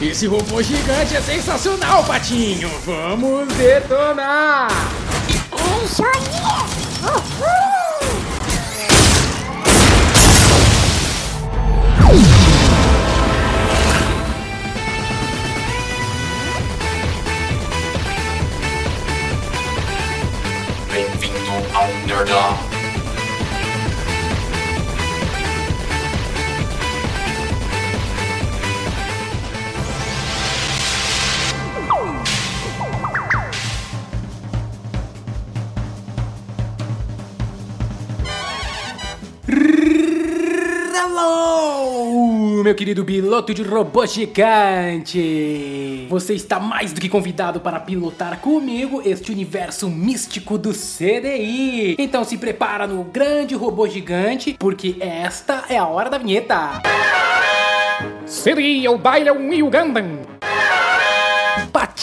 Esse robô gigante é sensacional, Patinho! Vamos detonar! É isso aí! Uhul! Bem-vindo ao Nerdão. Hello, meu querido piloto de robô gigante! Você está mais do que convidado para pilotar comigo este universo místico do CDI. Então se prepara no grande robô gigante, porque esta é a hora da vinheta. CDI é o Dylion e o Gundam.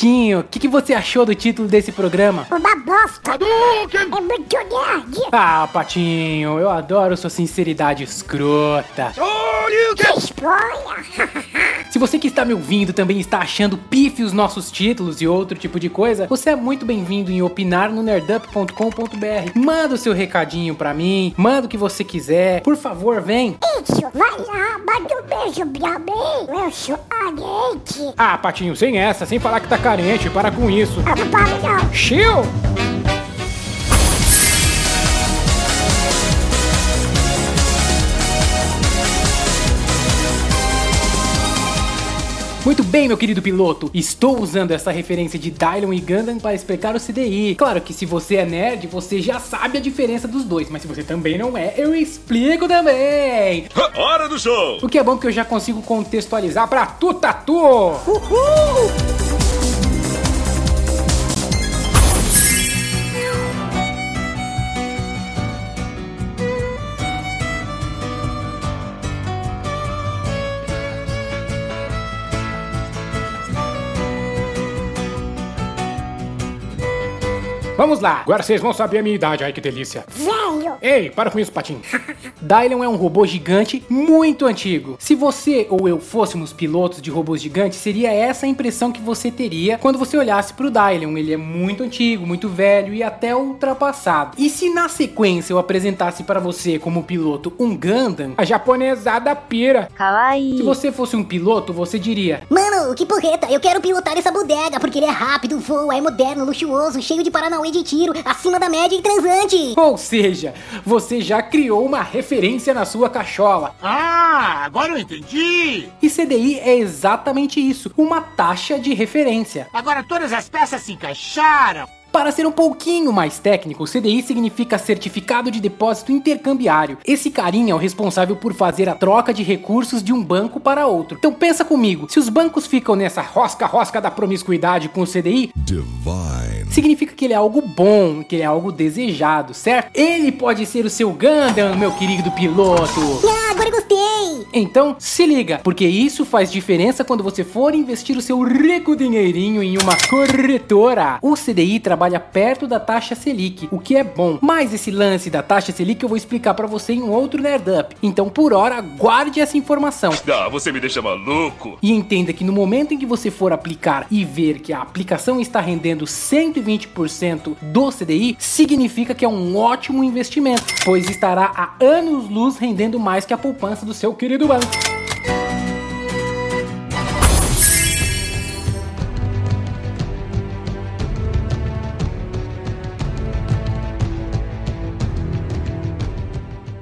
Patinho, o que, que você achou do título desse programa? Uma bosta! É muito nerd! Ah, Patinho, eu adoro sua sinceridade escrota. Que esponha! Se você que está me ouvindo também está achando pife os nossos títulos e outro tipo de coisa, você é muito bem-vindo em opinar no nerdup.com.br. Manda o seu recadinho pra mim, manda o que você quiser. Por favor, vem. Isso, vai lá, manda um beijo pra mim! Eu sou carente! Ah, Patinho, sem essa, sem falar que tá carente, para com isso. Não! Chill! Muito bem, meu querido piloto. Estou usando essa referência de Dylion e Gundam para explicar o CDI. Claro que se você é nerd, você já sabe a diferença dos dois, mas se você também não é, eu explico também. Hora do show! O que é bom que eu já consigo contextualizar pra tu tatu. Uhul! Vamos lá. Agora vocês vão saber a minha idade. Ai, que delícia. Velho! Ei, para com isso, Patinho. Dylion é um robô gigante muito antigo. Se você ou eu fôssemos pilotos de robôs gigantes, seria essa a impressão que você teria quando você olhasse pro Dylion. Ele é muito antigo, muito velho e até ultrapassado. E se na sequência eu apresentasse para você como piloto um Gundam, a japonesada pira. Se Kawaii. você fosse um piloto, você diria: Mano, que porreta, eu quero pilotar essa bodega, porque ele é rápido, voa, é moderno, luxuoso, cheio de paranauê de tiro, acima da média e transante. Ou seja, você já criou uma referência na sua cachola. Ah, agora eu entendi! E CDI é exatamente isso, uma taxa de referência. Agora todas as peças se encaixaram! Para ser um pouquinho mais técnico, CDI significa Certificado de Depósito Intercambiário. Esse carinha é o responsável por fazer a troca de recursos de um banco para outro. Então pensa comigo, se os bancos ficam nessa rosca-rosca da promiscuidade com o CDI, Divine. significa que ele é algo bom, que ele é algo desejado, certo? Ele pode ser o seu Gundam, meu querido piloto. Ah, agora gostei. Então, se liga, porque isso faz diferença quando você for investir o seu rico dinheirinho em uma corretora. O CDI trabalha perto da taxa Selic, o que é bom. Mas esse lance da taxa Selic eu vou explicar pra você em um outro Nerdup. Então, por hora, guarde essa informação. Ah, você me deixa maluco! E entenda que no momento em que você for aplicar e ver que a aplicação está rendendo 120% do CDI, significa que é um ótimo investimento, pois estará há anos luz rendendo mais que a poupança do seu querido banco.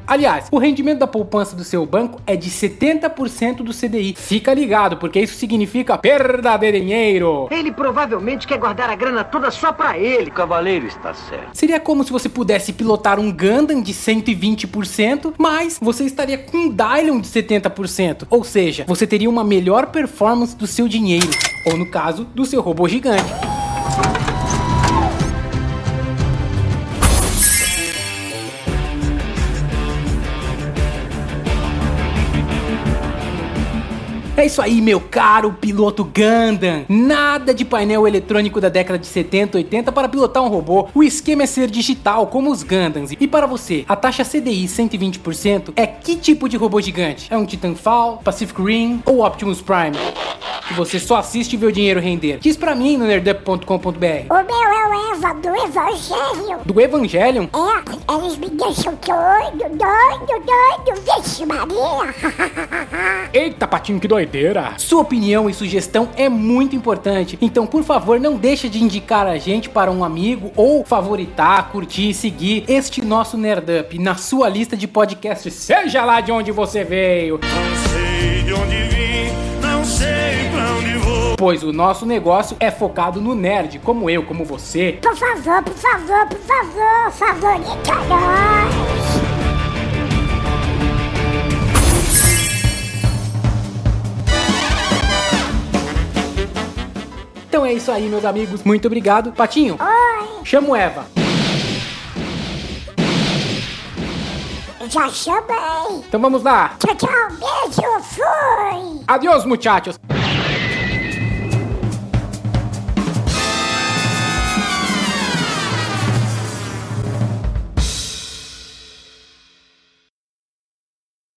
Aliás, o rendimento da poupança do seu banco é de 70% do CDI. Fica ligado, porque isso significa perda de dinheiro. Ele provavelmente quer guardar a grana toda só pra ele. O cavaleiro está certo. Seria como se você pudesse pilotar um Gundam de 120%, mas você estaria com um Dylion de 70%. Ou seja, você teria uma melhor performance do seu dinheiro, ou no caso, do seu robô gigante. É isso aí, meu caro piloto Gundam. Nada de painel eletrônico da década de 70, 80 para pilotar um robô. O esquema é ser digital, como os Gundams. E para você, a taxa CDI 120% é que tipo de robô gigante? É um Titanfall, Pacific Rim ou Optimus Prime? Que você só assiste e vê o dinheiro render. Diz pra mim no nerdup.com.br. O meu é o Eva do Evangelho. Do Evangelion? É, eles me deixam doido, doido, doido. Vixe Maria. Eita, patinho, que doideira! Sua opinião e sugestão é muito importante, então por favor não deixe de indicar a gente para um amigo ou favoritar, curtir e seguir este nosso Nerdup na sua lista de podcasts, seja lá de onde você veio, Não sei de onde vim, não sei pra onde vou. pois o nosso negócio é focado no nerd, como eu, como você. Por favor, por favor, por favor, favorita nós. Então é isso aí, meus amigos. Muito obrigado. Patinho, Oi, chamo Eva. Já chamei. Então vamos lá. Tchau, tchau, beijo, fui. Adeus, muchachos.